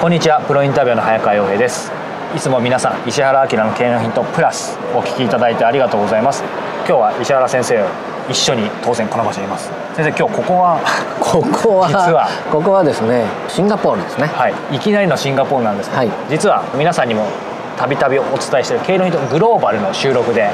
こんにちは。プロインタビューの早川洋平です。いつも皆さん石原明の経営のヒントプラスお聞きいただいてありがとうございます。今日は石原先生一緒に当然この場所にいます。先生今日ここは ここは実は？ここはですねシンガポールですね。はい。いきなりのシンガポールなんですけど、はい、実は皆さんにもたびたびお伝えしている経営のヒントグローバルの収録で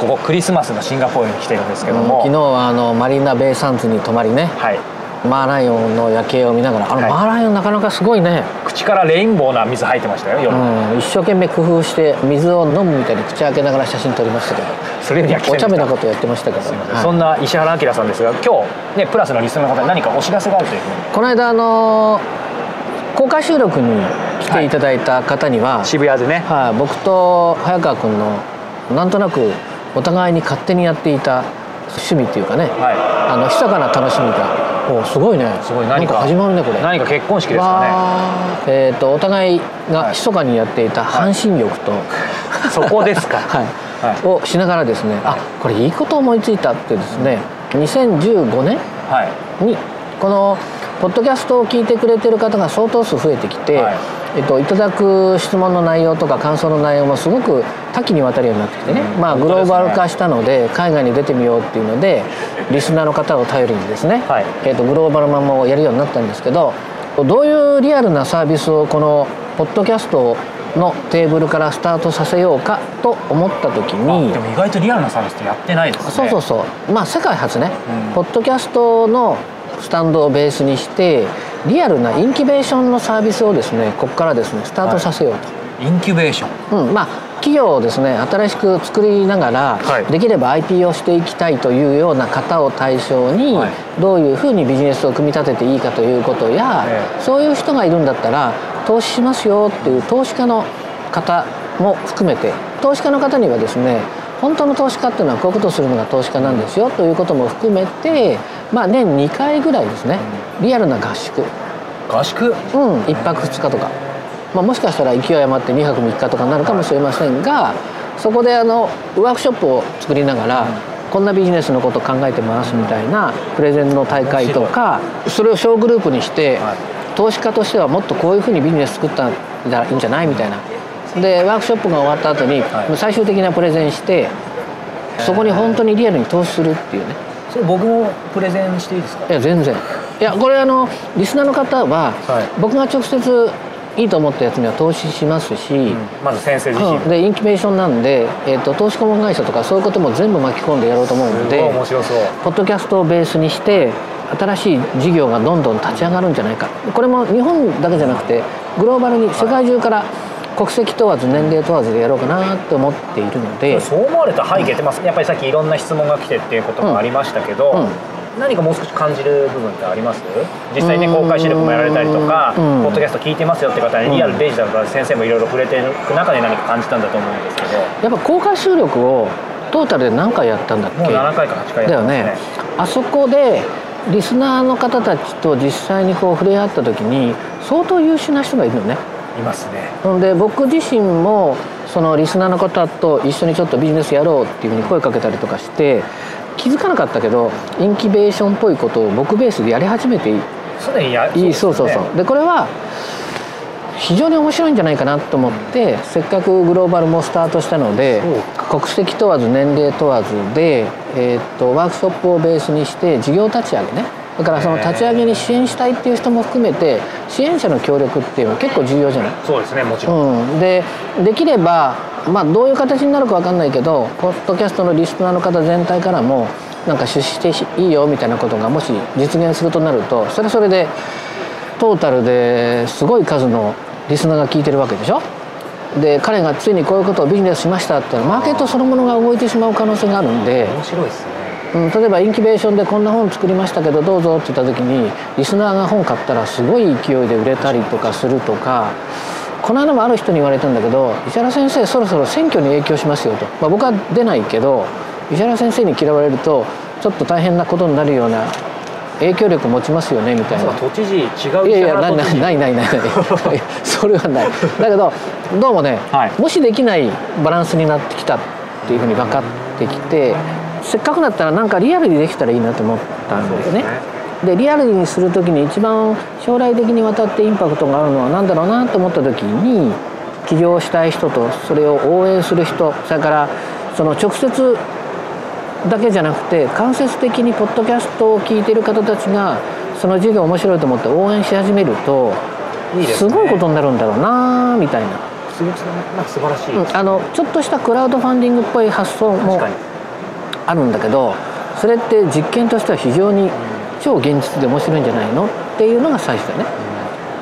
ここクリスマスのシンガポールに来てるんですけども、うん、昨日はあのマリーナ・ベイ・サンズに泊まりね、はい、マーライオンの夜景を見ながらあの、マーライオンなかなかすごいね。口からレインボーな水入ってましたよ夜、うん、一生懸命工夫して水を飲むみたいに口開けながら写真撮りましたけどそれよりお茶目なことやってましたけど、はい、そんな石原明さんですが今日ねプラスのリスナーの方に何かお知らせがあるというこの間あの公開収録に来ていただいた方には、はい、渋谷でね、はい、僕と早川君のなんとなくお互いに勝手にやっていた趣味っていうかね、はい、あの密かな楽しみがおすごいね。すごい。何か。始まるねこれ。何か結婚式ですかね。えっ、ー、とお互いが密かにやっていた半身浴と、はい、そこですか。はい、はい、をしながらですね、はい、あこれいいこと思いついたってですね2015年にこのポッドキャストを聞いてくれてる方が相当数増えてきて、はい。えっと、いただく質問の内容とか感想の内容もすごく多岐にわたるようになってきてね、うん、まあ、グローバル化したので海外に出てみようっていうのでリスナーの方を頼りにですね、はい、えっと、グローバルマンもやるようになったんですけどどういうリアルなサービスをこのポッドキャストのテーブルからスタートさせようかと思った時にでも意外とリアルなサービスってやってないですね。そうそうそう。まあ世界初ね、うん、ポッドキャストのスタンドをベースにしてリアルなインキュベーションのサービスをですねここからですねスタートさせようと、はい、インキュベーション、うん、まあ企業をですね新しく作りながら、はい、できれば IP をしていきたいというような方を対象に、はい、どういうふうにビジネスを組み立てていいかということや、え。そういう人がいるんだったら投資しますよっていう投資家の方も含めて投資家の方にはですね本当の投資家っていうのはこういうことをするのが投資家なんですよということも含めて、まあ、年2回ぐらいですねリアルな合宿。合宿？うん1泊2日とか、まあ、もしかしたら勢い余って2泊3日とかになるかもしれませんがそこであのワークショップを作りながら、こん。なビジネスのことを考えてますみたいなプレゼンの大会とかそれを小グループにして、投資家としてはもっとこういうふうにビジネス作ったらいいんじゃないみたいなでワークショップが終わった後に、最終的なプレゼンしてそこに本当にリアルに投資するっていうね。それ僕もプレゼンしていいですか？いや全然。いやこれあのリスナーの方は、はい、僕が直接いいと思ったやつには投資しますし、うん、まず先生自身、うん、でインキュベーションなんで、えーと、投資顧問会社とかそういうことも全部巻き込んでやろうと思うので面白そう。ポッドキャストをベースにして新しい事業がどんどん立ち上がるんじゃないか。これも日本だけじゃなくてグローバルに世界中から、はい国籍問わず年齢問わずでやろうかなって思っているので。そう思われた背景って、まあ、やっぱりさっきいろんな質問が来てっていうこともありましたけど、うん。うん何かもう少し感じる部分ってあります？実際ね公開収録もやられたりとか、ポッドキャスト聞いてますよって方にリアルデジタルから先生もいろいろ触れてる中で何か感じたんだと思うんですけど。やっぱ公開収録をトータルで何回やったんだっけ？もう7回か8回やったんですね。だよね。あそこでリスナーの方たちと実際にこう触れ合った時に相当優秀な人がいるのねいますね。で僕自身もそのリスナーの方と一緒にちょっとビジネスやろうっていうふうに声かけたりとかして気づかなかったけどインキュベーションっぽいことを僕ベースでやり始めていい。それやいいそうそうそうでこれは非常に面白いんじゃないかなと思って、うん、せっかくグローバルもスタートしたので国籍問わず年齢問わずで、えー、っとワークショップをベースにして事業立ち上げねだからその立ち上げに支援したいっていう人も含めて支援者の協力っていうのは結構重要じゃない？そうですねもちろん、うん、でできればまあどういう形になるか分かんないけどポッドキャストのリスナーの方全体からもなんか出資していいよみたいなことがもし実現するとなるとそれはそれでトータルですごい数のリスナーが聞いてるわけでしょ？で彼がついにこういうことをビジネスしましたってマーケットそのものが動いてしまう可能性があるんで面白いですねうん、例えばインキュベーションでこんな本作りましたけどどうぞって言った時にリスナーが本買ったらすごい勢いで売れたりとかするとかこの間もある人に言われたんだけど石原先生そろそろ選挙に影響しますよと、まあ、僕は出ないけど石原先生に嫌われるとちょっと大変なことになるような影響力持ちますよねみたいな。都知事違ういやいやないないないないない。それはない。だけどどうもね、はい、もしできないバランスになってきたっていうふうに分かってきてせっかくだったらなんかリアルにできたらいいなと思ったんですよね。でリアルにする時に一番将来的にわたってインパクトがあるのは何だろうなと思った時に起業したい人とそれを応援する人それからその直接だけじゃなくて間接的にポッドキャストを聞いてる方たちがその授業面白いと思って応援し始めるとすごいことになるんだろうなみたいな。素晴らしい、うん、あのちょっとしたクラウドファンディングっぽい発想もあるんだけどそれって実験としては非常に超現実で面白いんじゃないの？っていうのが最初だね、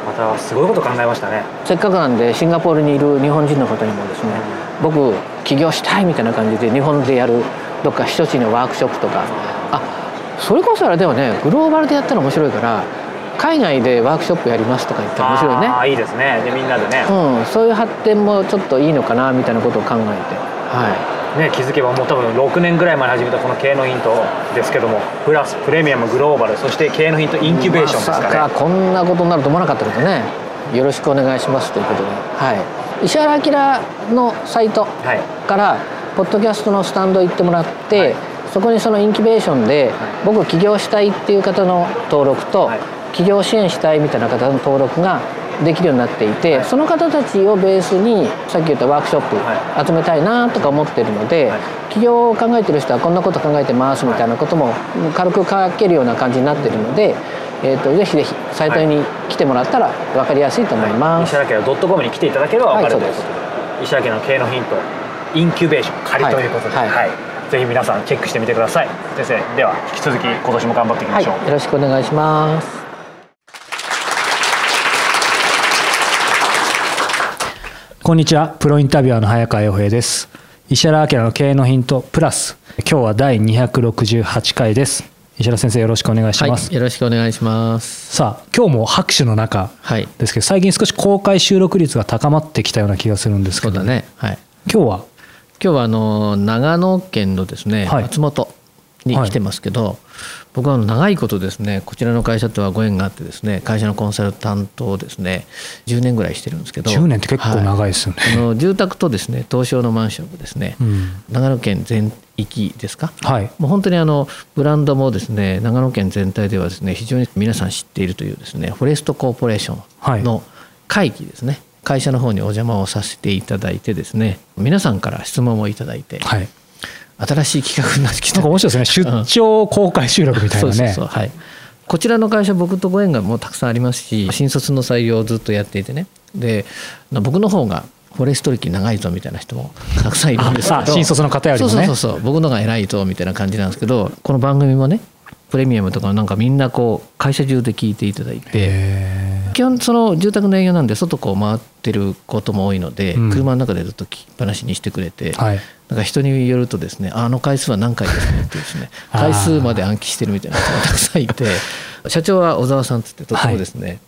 またすごいこと考えましたね。せっかくなんでシンガポールにいる日本人の方にもですね、僕起業したいみたいな感じで日本でやるどっか一つのワークショップとか。あそれこそあれでもね。グローバルでやったら面白いから海外でワークショップやりますとか言ったら面白いね。ああいいですね。でみんなでね、うん、そういう発展もちょっといいのかなみたいなことを考えて。はいね、気づけばもう多分6年ぐらい前に始めたこの経営のヒントですけどもプラスプレミアムグローバルそして経営のヒントインキュベーションですかね、ま、こんなことになると思わなかったけどね。よろしくお願いしますということで、はい、石原明のサイトから、はい、ポッドキャストのスタンド行ってもらって、はい。そこにそのインキュベーションで僕起業したいっていう方の登録と起業支援したいみたいな方の登録ができるようになっていてその方たちをベースにさっき言ったワークショップ集めたいなとか思ってるので起業を考えてる人はこんなこと考えてますみたいなことも軽く書けるような感じになってるので。えーと、ぜひぜひサイトに来てもらったら分かりやすいと思います。はい、石原家のドットコムに来ていただければ分かるということで、石原家の経営のヒントインキュベーション仮ということで、はい、はい。ぜひ皆さんチェックしてみてください。先生では引き続き今年も頑張っていきましょう、はい、よろしくお願いしますこんにちは。プロインタビュアーの早川洋平です。石原明の経営のヒントプラス。今日は第268回です。石原先生よろしくお願いします、はい、よろしくお願いします。さあ今日も拍手の中ですけど、はい、最近少し公開収録率が高まってきたような気がするんですけど、そうだね、はい、今日は？今日はあの長野県のですね、はい、松本に来てますけど、はい、僕は長いことですねこちらの会社とはご縁があってですね会社のコンサルタントをですね10年ぐらいしてるんですけど10年って結構長いですよね、はい、あの住宅とですね東証のマンションがですね、うん、長野県全域ですか、はい、もう本当にあのブランドもですね長野県全体ではですね非常に皆さん知っているというですねフォレストコーポレーションの会議ですね、会社の方にお邪魔をさせていただいてですね皆さんから質問をいただいて、はい、新しい企画になってきた。なんか面白いですね。出張公開収録みたいなね。そうそうはい。こちらの会社僕とご縁がもうたくさんありますし新卒の採用をずっとやっていてね。で僕の方がフォレスト歴長いぞみたいな人もたくさんいるんですけど。新卒の方よりもね。そうそうそう僕のが偉いぞみたいな感じなんですけどこの番組もねプレミアムとかなんかみんなこう会社中で聞いていただいて基本その住宅の営業なんで外こう回ってることも多いので、うん、車の中でずっと聞きっぱなしにしてくれて、はい、なんか人によるとですねあの回数は何回ですねってですね 回数まで暗記してるみたいな人がたくさんいて 社長は小沢さんってってとてもですね、はい、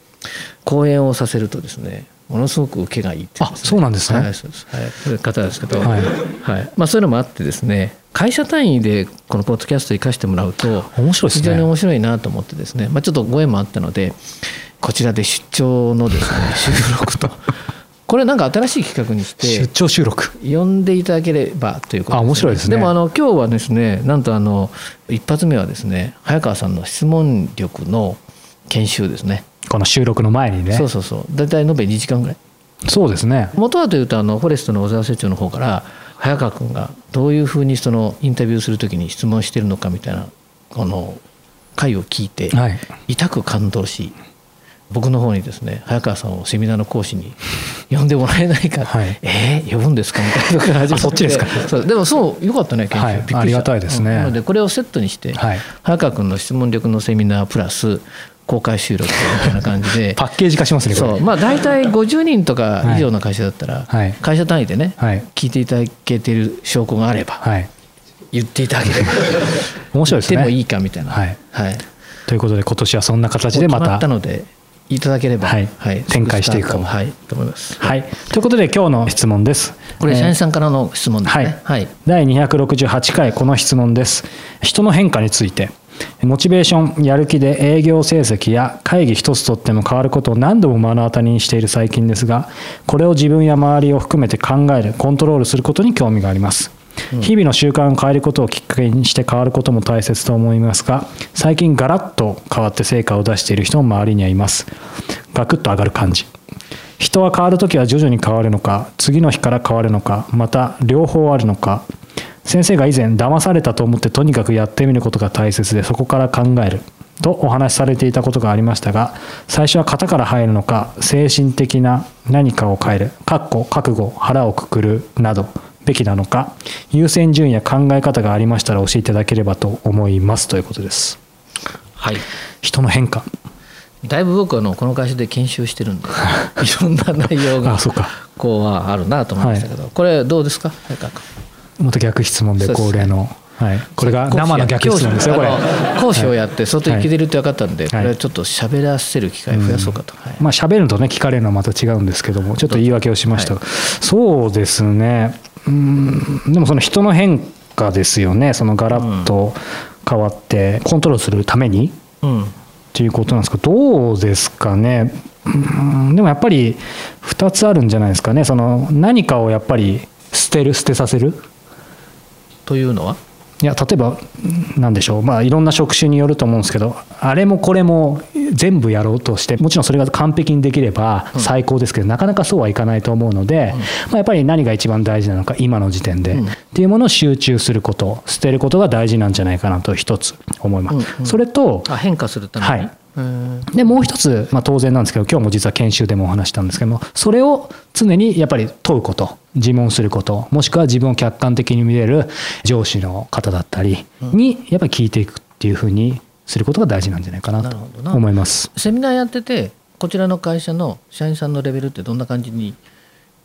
講演をさせるとですねものすごく受けがいいって、ね、あそうなんですね。はい、そうです。はい、そう方ですけど、はい、はい、まあそういうのもあってですね、会社単位でこのポッドキャスト生かしてもらうと面白い非常に面白いなと思ってですね、まあちょっとご縁もあったので、こちらで出張のですね 収録とこれなんか新しい企画にして出張収録。呼んでいただければということで、ね、あ面白いですね。でもあの今日はですねなんとあの一発目はですね早川さんの質問力の研修ですね。この収録の前にね。そうそうそう。大体延べ2時間ぐらい。そうですね。元はというとあのフォレストの小沢社長の方から早川君がどういうふうにそのインタビューするときに質問してるのかみたいなこの回を聞いて、痛く感動し僕の方にですね早川さんをセミナーの講師に呼んでもらえないか、はい、えー、呼ぶんですかみたいなところ始まって。そっちですか。そう。でもそうよかったね研修、はい、ありがたいですね、なのでこれをセットにして、はい、早川君の質問力のセミナープラス公開収録みたいな感じで。パッケージ化しますねそう。まあ大体50人とか以上の会社だったら、はい、会社単位でね、はい、聞いていただけている証拠があれば、はい、言っていただければ 面白いですね。でもいいかみたいな、はい。はい、ということで今年はそんな形でまた。決まったのでいただければ、はいはい、展開していくかも、はい、と思います。はい、ということで今日の質問です。これ、社員さんからの質問ですね。はい、はい、第268回この質問です。人の変化について。モチベーション、やる気で営業成績や会議一つとっても変わることを何度も目の当たりにしている最近ですが、これを自分や周りを含めて考える、コントロールすることに興味があります。日々の習慣を変えることをきっかけにして変わることも大切と思いますが最近ガラッと変わって成果を出している人も周りにはいます。ガクッと上がる感じ。人は変わるときは徐々に変わるのか次の日から変わるのかまた両方あるのか。先生が以前騙されたと思ってとにかくやってみることが大切でそこから考える。とお話しされていたことがありましたが最初は型から入るのか精神的な何かを変える。かっこ覚悟腹をくくるなどべきなのか。優先順位や考え方がありましたら教えていただければと思いますということです。はい、人の変化。だいぶ僕はのこの会社で研修してるんで いろんな内容がこうはあるなと思いましたけど、はい、これどうですか？また逆質問で恒例の。はい、これが生の逆質問ですよこれ。講師をやって外行けてるって分かったんで、これはちょっと喋らせる機会増やそうかと、はい、まあ喋るとね聞かれるのはまた違うんですけどもちょっと言い訳をしました。が、そうですねうん。でもその人の変化ですよね。そのガラッと変わってコントロールするために、うん、っていうことなんですかどうですかね。うん。でもやっぱり2つあるんじゃないですかね。その何かをやっぱり捨てる捨てさせる？というのは？いや例えば何でしょう。まあいろんな職種によると思うんですけどあれもこれも全部やろうとしてもちろんそれが完璧にできれば最高ですけど、うん、なかなかそうはいかないと思うので、うん、まあ、やっぱり何が一番大事なのか今の時点で、うん、っていうものを集中すること捨てることが大事なんじゃないかなと一つ思います。うんうん、それと変化するために、はいでもう一つ、まあ、当然なんですけど今日も実は研修でもお話したんですけどもそれを常にやっぱり問うこと自問することもしくは自分を客観的に見れる上司の方だったりにやっぱり聞いていくっていうふうにすることが大事なんじゃないかなと思います。セミナーやっててこちらの会社の社員さんのレベルってどんな感じに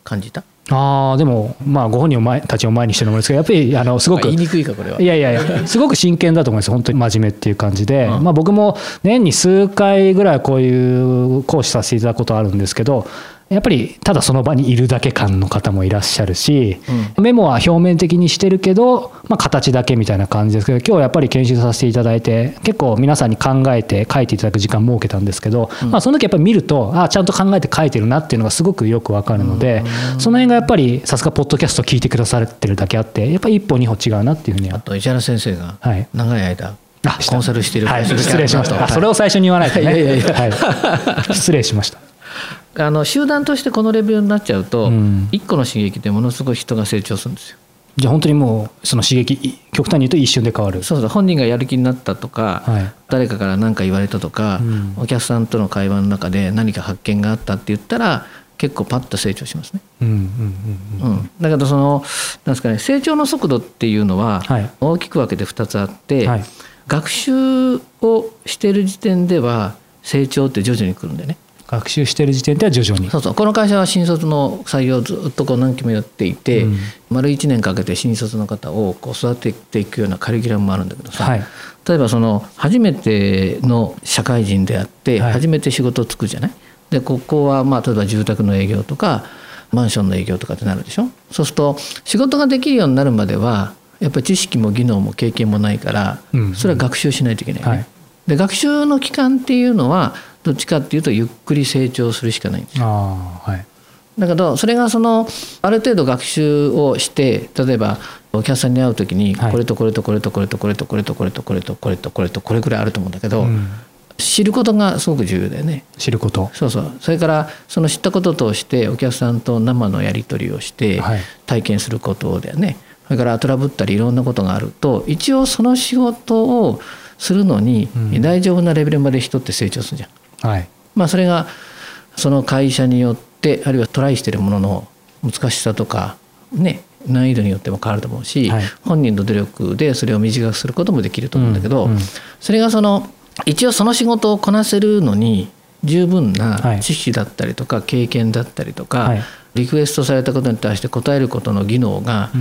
感じた？あでも、まあ、ご本人を前たちを前にしてるのもですけどやっぱりあのすごく言いにくいかこれは。いやいやいやすごく真剣だと思います本当に真面目っていう感じで、うん、まあ、僕も年に数回ぐらいこういう講師させていただくことあるんですけどやっぱりただその場にいるだけ感の方もいらっしゃるし、うん、メモは表面的にしてるけど、まあ、形だけみたいな感じですけど今日やっぱり研修させていただいて結構皆さんに考えて書いていただく時間設けたんですけど、うん、まあ、その時やっぱり見るとあちゃんと考えて書いてるなっていうのがすごくよくわかるので、うん、その辺がやっぱりさすがポッドキャスト聞いてくださってるだけあってやっぱり一歩二歩違うなっていうふうにあと石原先生が長い間、はいコンサルしてる、はい、失礼しました、それを最初に言わないとね。はい、失礼しましたあの集団としてこのレベルになっちゃうと、うん、1個の刺激でものすごい人が成長するんですよ。じゃあ本当にもうその刺激極端に言うと一瞬で変わる。そうそう本人がやる気になったとか、はい、誰かから何か言われたとか、うん、お客さんとの会話の中で何か発見があったって言ったら結構パッと成長しますね。だけどそのなんですかね成長の速度っていうのは大きく分けて2つあって、はい、学習をしている時点では成長って徐々に来るんでね。学習している時点では徐々に。そうそう。この会社は新卒の採用をずっとこう何期もやっていて、うん、丸1年かけて新卒の方をこう育てていくようなカリキュラムもあるんだけどさ、はい、例えばその初めての社会人であって、初めて仕事をつくじゃない？でここはまあ例えば住宅の営業とかマンションの営業とかってなるでしょ？そうすると仕事ができるようになるまではやっぱり知識も技能も経験もないから、それは学習しないといけないね。はい、で学習の期間っていうのはどっちかっていうとゆっくり成長するしかないんですよ。はい、だけどそれがそのある程度学習をして例えばお客さんに会う時にこれとこれとこれとこれとこれとこれとこれとこれとこれとこれとこれぐらいあると思うんだけど、知ることがすごく重要だよね。知ることそうそうそれからその知ったこととしてお客さんと生のやり取りをして体験することだよね。それからトラブったりいろんなことがあると一応その仕事をするのに、大丈夫なレベルまで人って成長するじゃん。はい、まあ、それがその会社によってあるいはトライしてるものの難しさとかね難易度によっても変わると思うし、はい、本人の努力でそれを短くすることもできると思うんだけど、うんうん、それがその一応その仕事をこなせるのに十分な知識だったりとか経験だったりとか、はい、リクエストされたことに対して答えることの技能が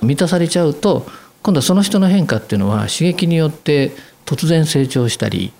満たされちゃうと今度はその人の変化っていうのは刺激によって突然成長したり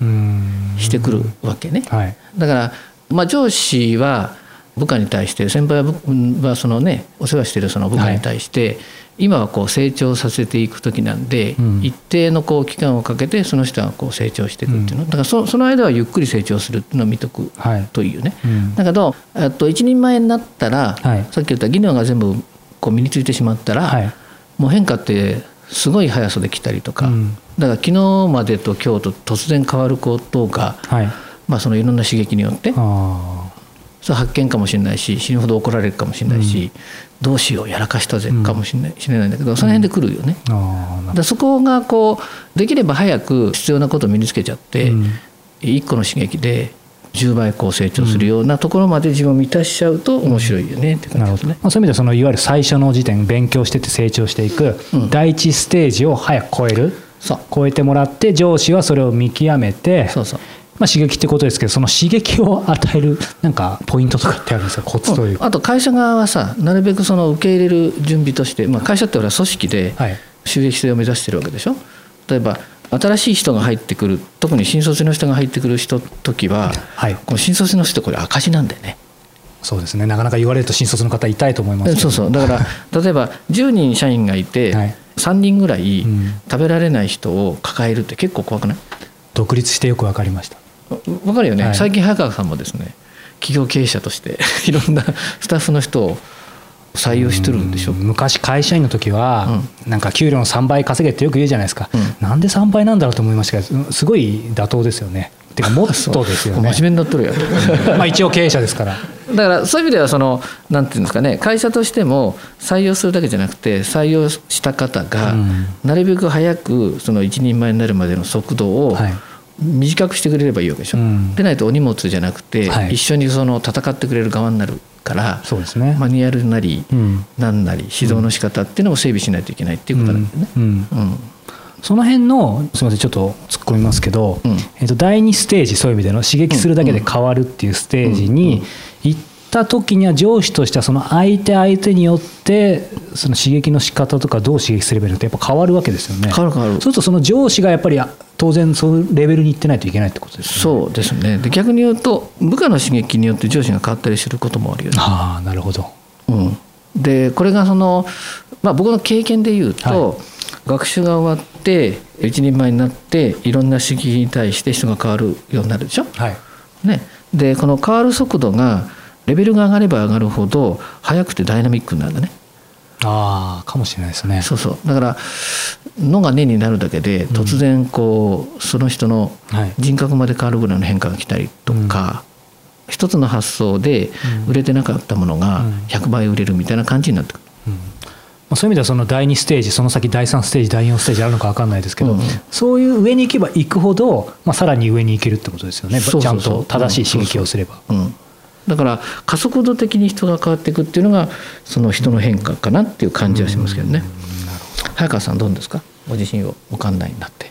してくるわけね。はい、だから、まあ、上司は部下に対して先輩はそのねお世話してるその部下に対して、今はこう成長させていく時なんで、一定のこう期間をかけてその人がこう成長していくっていうの、だからそその間はゆっくり成長するっていうのを見とくというね、だけどと一人前になったら、さっき言った技能が全部こう身についてしまったら、もう変化ってすごい速さで来たりとか、だから昨日までと今日と突然変わることが、まあ、そのいろんな刺激によってそれ発見かもしれないし死ぬほど怒られるかもしれないし、うん、どうしようやらかしたぜかもしれない,、しれないんだけどその辺で来るよね。うん、そこがこうできれば早く必要なことを身につけちゃって、うん、1個の刺激で10倍こう成長するようなところまで自分を満たしちゃうと面白いよねって感じですね。まあ、そういう意味ではそのいわゆる最初の時点勉強してて成長していく第一ステージを早く超える、そう。超えてもらって上司はそれを見極めてそうそう。まあ、刺激ってことですけどその刺激を与えるなんかポイントとかってあるんですか？コツというあと会社側はさなるべくその受け入れる準備として、まあ、会社って俺は組織で収益性を目指してるわけでしょ？例えば新しい人が入ってくる特に新卒の人が入ってくる人時は、はい、この新卒の人これ赤字なんだよね。そうですね。なかなか言われると新卒の方痛いと思いますそうそう。だから 例えば10人社員がいて、はい、3人ぐらい食べられない人を抱えるって結構怖くない？独立してよく分かりました。分かるよね、はい、最近早川さんもですね企業経営者として いろんなスタッフの人を採用してるんでしょ？昔会社員の時は、うん、なんか給料の3倍稼げってよく言うじゃないですか、うん、なんで3倍なんだろうと思いましたけどすごい妥当ですよね。てかもっとですよね。真面目になっとるや まあ一応経営者ですから。だからそういう意味ではそのなんていうんですかね。会社としても採用するだけじゃなくて採用した方がなるべく早くその一人前になるまでの速度を、はい。短くしてくれればいいわけでしょ、うん、でないとお荷物じゃなくて、はい、一緒にその戦ってくれる側になるからそうです、ね、マニュアルなり、うん、何なり指導の仕方っていうのを整備しないといけないっていうことなんだよね。うん。その辺のすみませんちょっと突っ込みますけど、えー、と第2ステージそういう意味での刺激するだけで変わるっていうステージに行った時には上司としてはその相手相手によってその刺激の仕方とかどう刺激すればいいのってやっぱ変わるわけですよね。変わる変わる。そうするとその上司がやっぱり当然そういうレベルにいってないといけないってことですね。そうですね。で逆に言うと部下の刺激によって上司が変わったりすることもあるよね。ああなるほど。うん。でこれがそのまあ僕の経験で言うと、はい、学習が終わって一人前になっていろんな刺激に対して人が変わるようになるでしょ？はい。ね。でこの変わる速度がレベルが上がれば上がるほど速くてダイナミックになるんだね。ああかもしれないですね。そうそうだからのが根になるだけで突然こう、その人の人格まで変わるぐらいの変化が来たりとか、うん、一つの発想で売れてなかったものが100倍売れるみたいな感じになってくる。うん。そういう意味ではその第2ステージその先第3ステージ第4ステージあるのか分かんないですけど、うん、そういう上に行けば行くほど、まあ、さらに上に行けるってことですよね。ちゃんと正しい刺激をすれば。うん。だから加速度的に人が変わっていくっていうのがその人の変化かなっていう感じはしますけどね。早川さんどうですか？ご自身をお考えになって。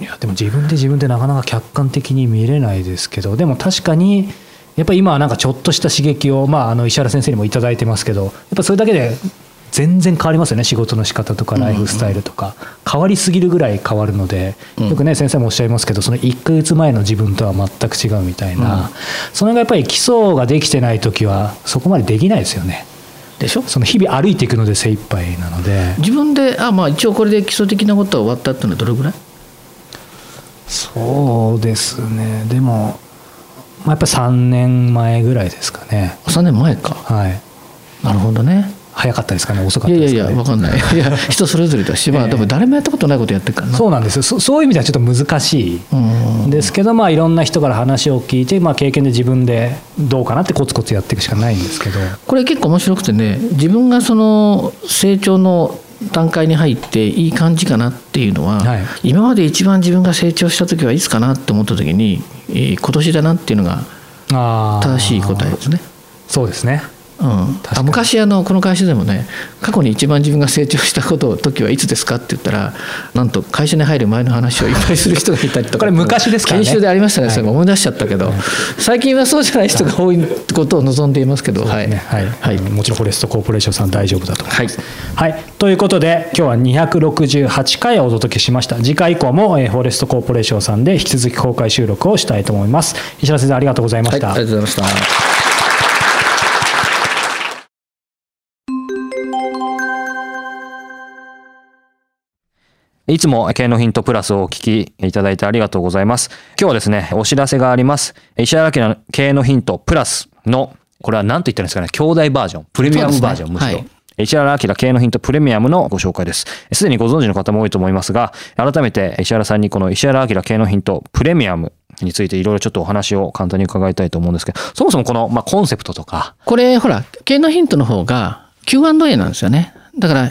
いやでも自分で自分でなかなか客観的に見れないですけどでも確かにやっぱり今はなんかちょっとした刺激を、まあ、あの石原先生にも頂いてますけどやっぱそれだけで全然変わりますよね仕事の仕方とかライフスタイルとか、変わりすぎるぐらい変わるので、よくね先生もおっしゃいますけどその1か月前の自分とは全く違うみたいな、それがやっぱり基礎ができてない時はそこまでできないですよね。でしょ？その日々歩いていくので精一杯なので。自分であまあ一応これで基礎的なことは終わったっていうのはどれぐらい？そうですね。でも、まあ、やっぱ3年前ぐらいですかね。3年前か。はい。なるほどね早かったですかね？遅かったですか、ね、いやいや分かんない。い。や人それぞれだし、まあ、でも誰もやったことないことやってるからな。そうなんですそそういう意味ではちょっと難しい。ん。ですけど、まあ、いろんな人から話を聞いて、まあ、経験で自分でどうかなってコツコツやっていくしかないんですけど。これ結構面白くてね自分がその成長の段階に入っていい感じかなっていうのは、はい、今まで一番自分が成長した時はいつかなって思った時に、えー、今年だなっていうのが正しい答えですね。そうですねうん、昔あのこの会社でもね過去に一番自分が成長したこと時はいつですかって言ったらなんと会社に入る前の話をいっぱいする人がいたりとか。これ昔ですかね。研修でありましたね、はい、それ思い出しちゃったけど、はい、最近はそうじゃない人が多いことを望んでいますけど、はい、ね、はい、はい、もちろんフォレストコーポレーションさん大丈夫だと思います。はい、はい、ということで今日は268回お届けしました。次回以降も、えー、フォレストコーポレーションさんで引き続き公開収録をしたいと思います。石原先生ありがとうございました、ありがとうございましたいつも経営のヒントプラスをお聞きいただいてありがとうございます。今日はですね、お知らせがあります。石原明の経営のヒントプラスの、これは何と言ったらいいんですかね、兄弟バージョン、プレミアムバージョン、ね、むしろ。はい石原明経営のヒントプレミアムのご紹介です。すでにご存知の方も多いと思いますが、改めて石原さんにこの石原明経営のヒントプレミアムについていろいろちょっとお話を簡単に伺いたいと思うんですけど、そもそもこの、まあ、コンセプトとか。これ、ほら、経営のヒントの方が Q&A なんですよね。だから、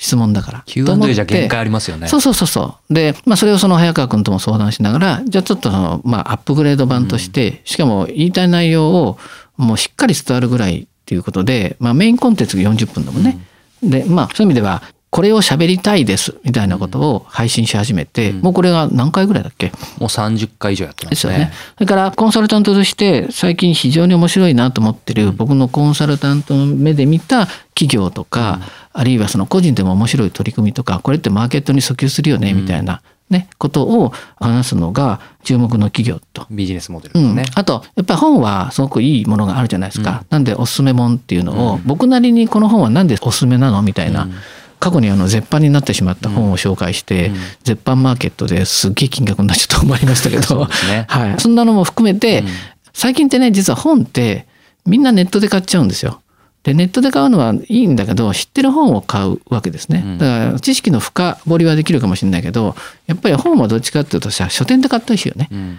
質問だから。Q&A じゃ限界ありますよね。そうそうそうそう。で、まあそれをその早川君とも相談しながら、じゃあちょっとその、まあアップグレード版として、うん、しかも言いたい内容をもうしっかり伝わるぐらいっていうことで、まあメインコンテンツが40分だもんね。うん、で、まあそういう意味では、これを喋りたいですみたいなことを配信し始めて、うん、もうこれが何回ぐらいだっけ？もう30回以上やってますね。ですよね。それからコンサルタントとして最近非常に面白いなと思ってる、僕のコンサルタントの目で見た企業とか、うん、あるいはその個人でも面白い取り組みとか、これってマーケットに訴求するよねみたいな。ね、ことを話すのが注目の企業と。ビジネスモデルですね、うん、あと、やっぱり本はすごくいいものがあるじゃないですか。うん、なんでおすすめ本っていうのを、僕なりにこの本はなんでおすすめなの？みたいな。過去にあの絶版になってしまった本を紹介して、うん、絶版マーケットですっげえ金額になっちゃったと思いましたけど、ね、はい、そんなのも含めて、うん、最近ってね実は本ってみんなネットで買っちゃうんですよ。でネットで買うのはいいんだけど知ってる本を買うわけですね。だから知識の深掘りはできるかもしれないけどやっぱり本はどっちかっていうとさ書店で買ったりしよね。うん